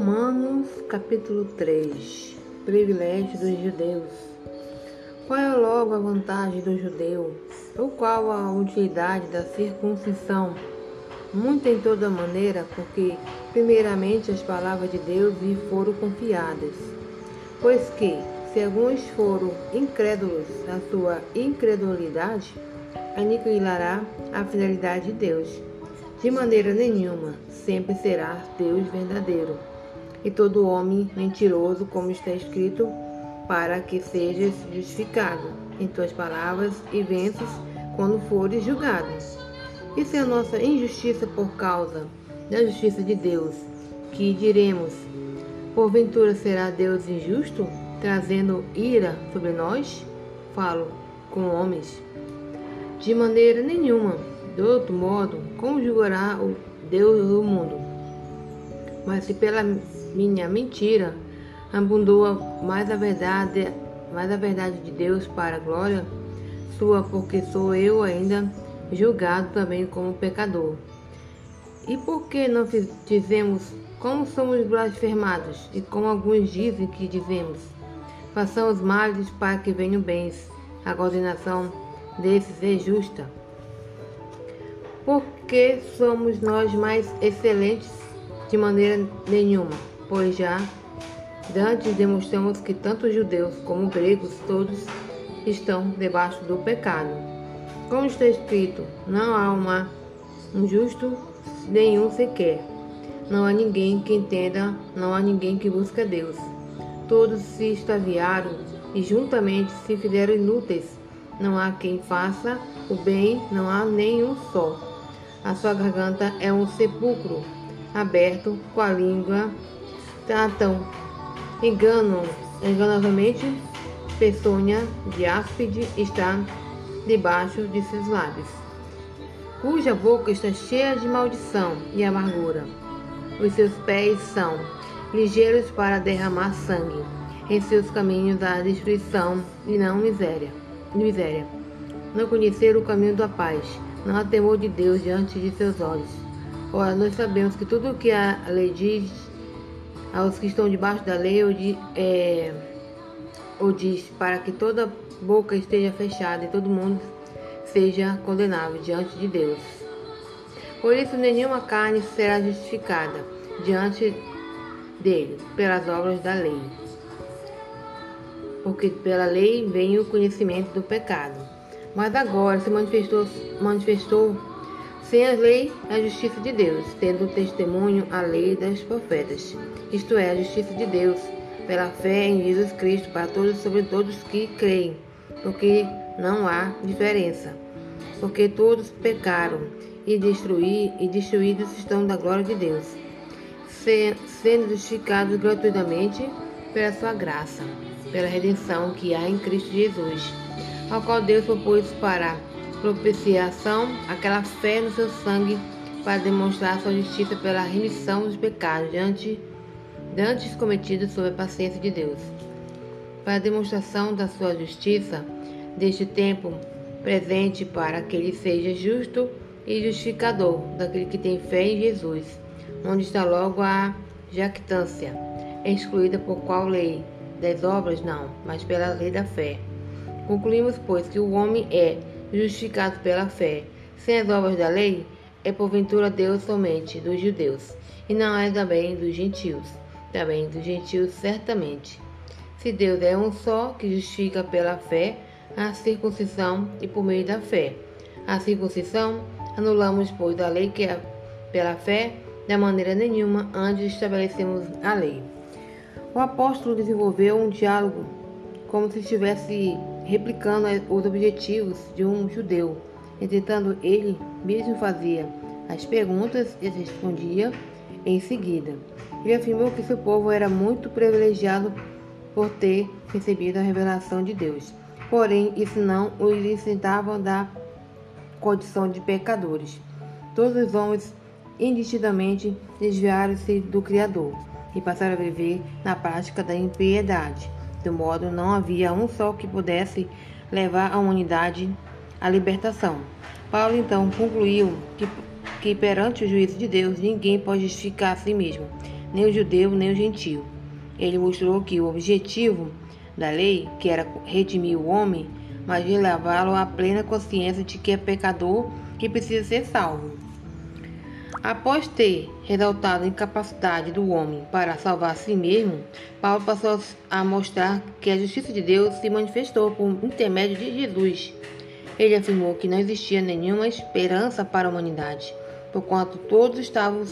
Romanos capítulo 3 Privilégio dos judeus Qual é logo a vantagem do judeu? Ou qual a utilidade da circuncisão? Muito em toda maneira, porque primeiramente as palavras de Deus lhe foram confiadas. Pois que, se alguns foram incrédulos, a sua incredulidade aniquilará a fidelidade de Deus. De maneira nenhuma, sempre será Deus verdadeiro e todo homem mentiroso, como está escrito, para que sejas justificado em tuas palavras e venças quando fores julgado. Isso é a nossa injustiça por causa da justiça de Deus, que diremos: porventura será Deus injusto, trazendo ira sobre nós? Falo com homens. De maneira nenhuma, de outro modo, como julgará o Deus do mundo? Mas se pela minha mentira abundou mais a verdade, mais a verdade de Deus para a glória sua, porque sou eu ainda julgado também como pecador. E por que não dizemos como somos blasfemados e como alguns dizem que dizemos? Façamos males para que venham bens. A coordenação desses é justa. Porque somos nós mais excelentes de maneira nenhuma? pois já antes demonstramos que tanto judeus como gregos todos estão debaixo do pecado. Como está escrito, não há uma, um justo nenhum sequer. Não há ninguém que entenda, não há ninguém que busque Deus. Todos se extraviaram e juntamente se fizeram inúteis. Não há quem faça o bem, não há nenhum só. A sua garganta é um sepulcro aberto com a língua tratam enganam enganosamente peçonha de áspide está debaixo de seus lábios, cuja boca está cheia de maldição e amargura. Os seus pés são ligeiros para derramar sangue, em seus caminhos há destruição e não miséria. miséria. Não conhecer o caminho da paz, não há temor de Deus diante de seus olhos. Ora, nós sabemos que tudo o que a lei diz aos que estão debaixo da lei, ou, de, é, ou diz para que toda boca esteja fechada e todo mundo seja condenável diante de Deus. Por isso, nenhuma carne será justificada diante dele pelas obras da lei. Porque pela lei vem o conhecimento do pecado. Mas agora se manifestou, manifestou sem a lei, a justiça de Deus, tendo testemunho a lei das profetas, isto é, a justiça de Deus, pela fé em Jesus Cristo, para todos sobre todos que creem, porque não há diferença. Porque todos pecaram e, destruir, e destruídos estão da glória de Deus, sendo justificados gratuitamente pela sua graça, pela redenção que há em Cristo Jesus, ao qual Deus propôs para propiciação, aquela fé no seu sangue para demonstrar sua justiça pela remissão dos pecados diante dantes cometidos sob a paciência de Deus. Para a demonstração da sua justiça deste tempo presente para que ele seja justo e justificador daquele que tem fé em Jesus, onde está logo a jactância, excluída por qual lei? Das obras não, mas pela lei da fé. Concluímos, pois, que o homem é justificado pela fé, sem as obras da lei, é porventura Deus somente dos judeus, e não é também dos gentios, também dos gentios certamente. Se Deus é um só, que justifica pela fé a circuncisão e por meio da fé. A circuncisão anulamos, pois, a lei que é pela fé, da maneira nenhuma, antes estabelecemos a lei. O apóstolo desenvolveu um diálogo como se estivesse replicando os objetivos de um judeu. Entretanto, ele mesmo fazia as perguntas e respondia em seguida. Ele afirmou que seu povo era muito privilegiado por ter recebido a revelação de Deus. Porém, isso não os isentava da condição de pecadores. Todos os homens indistintamente desviaram-se do Criador e passaram a viver na prática da impiedade. Do modo, não havia um só que pudesse levar a humanidade à libertação. Paulo então concluiu que, que perante o juízo de Deus ninguém pode justificar a si mesmo, nem o judeu, nem o gentio. Ele mostrou que o objetivo da lei, que era redimir o homem, mas de levá-lo à plena consciência de que é pecador que precisa ser salvo. Após ter ressaltado a incapacidade do homem para salvar a si mesmo, Paulo passou a mostrar que a justiça de Deus se manifestou por intermédio de Jesus. Ele afirmou que não existia nenhuma esperança para a humanidade, porquanto todos estavam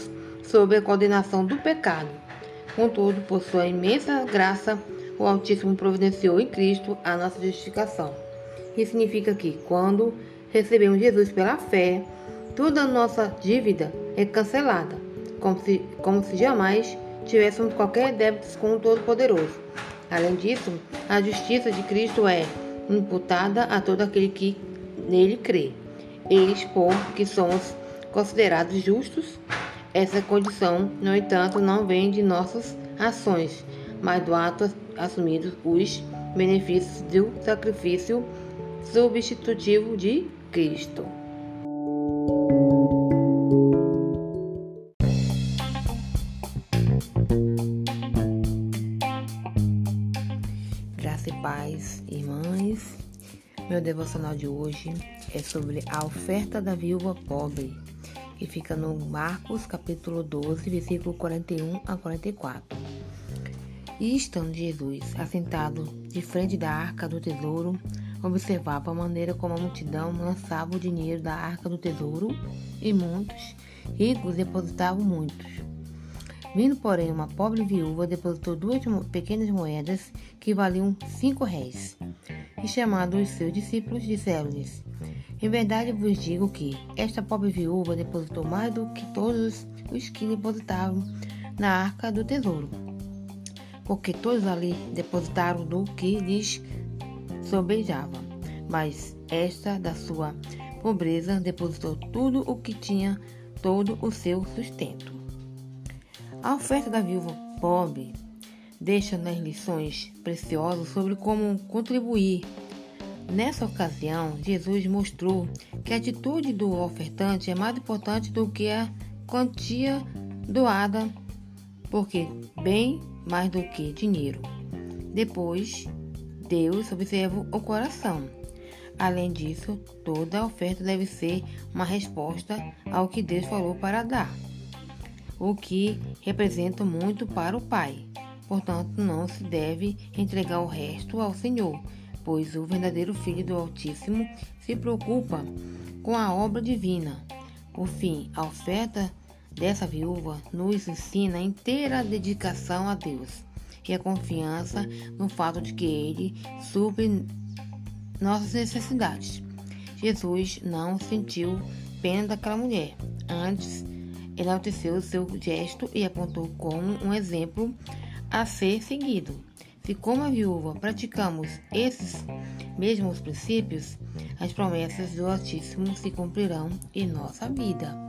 sob a condenação do pecado. Contudo, por sua imensa graça, o Altíssimo providenciou em Cristo a nossa justificação. Isso significa que, quando recebemos Jesus pela fé, toda a nossa dívida é cancelada, como se, como se jamais tivéssemos qualquer débito com o Todo-Poderoso. Além disso, a justiça de Cristo é imputada a todo aquele que nele crê. Eis por que somos considerados justos. Essa condição, no entanto, não vem de nossas ações, mas do ato assumido os benefícios do sacrifício substitutivo de Cristo. Meu devocional de hoje é sobre a oferta da viúva pobre, que fica no Marcos capítulo 12, versículo 41 a 44. E estando Jesus assentado de frente da arca do tesouro, observava a maneira como a multidão lançava o dinheiro da arca do tesouro, e muitos ricos depositavam muitos. Vindo, porém, uma pobre viúva, depositou duas pequenas moedas que valiam cinco réis. E chamando os seus discípulos, disseram-lhes: Em verdade vos digo que esta pobre viúva depositou mais do que todos os que depositavam na arca do tesouro porque todos ali depositaram do que lhes sobejava. Mas esta, da sua pobreza, depositou tudo o que tinha, todo o seu sustento. A oferta da viúva pobre deixa-nos lições preciosas sobre como contribuir. Nessa ocasião, Jesus mostrou que a atitude do ofertante é mais importante do que a quantia doada, porque bem mais do que dinheiro. Depois, Deus observa o coração. Além disso, toda oferta deve ser uma resposta ao que Deus falou para dar, o que representa muito para o Pai. Portanto, não se deve entregar o resto ao Senhor, pois o verdadeiro Filho do Altíssimo se preocupa com a obra divina. Por fim, a oferta dessa viúva nos ensina a inteira dedicação a Deus e a confiança no fato de que Ele supre nossas necessidades. Jesus não sentiu pena daquela mulher. Antes, enalteceu o seu gesto e apontou como um exemplo a ser seguido. Se, como a viúva, praticamos esses mesmos princípios, as promessas do Altíssimo se cumprirão em nossa vida.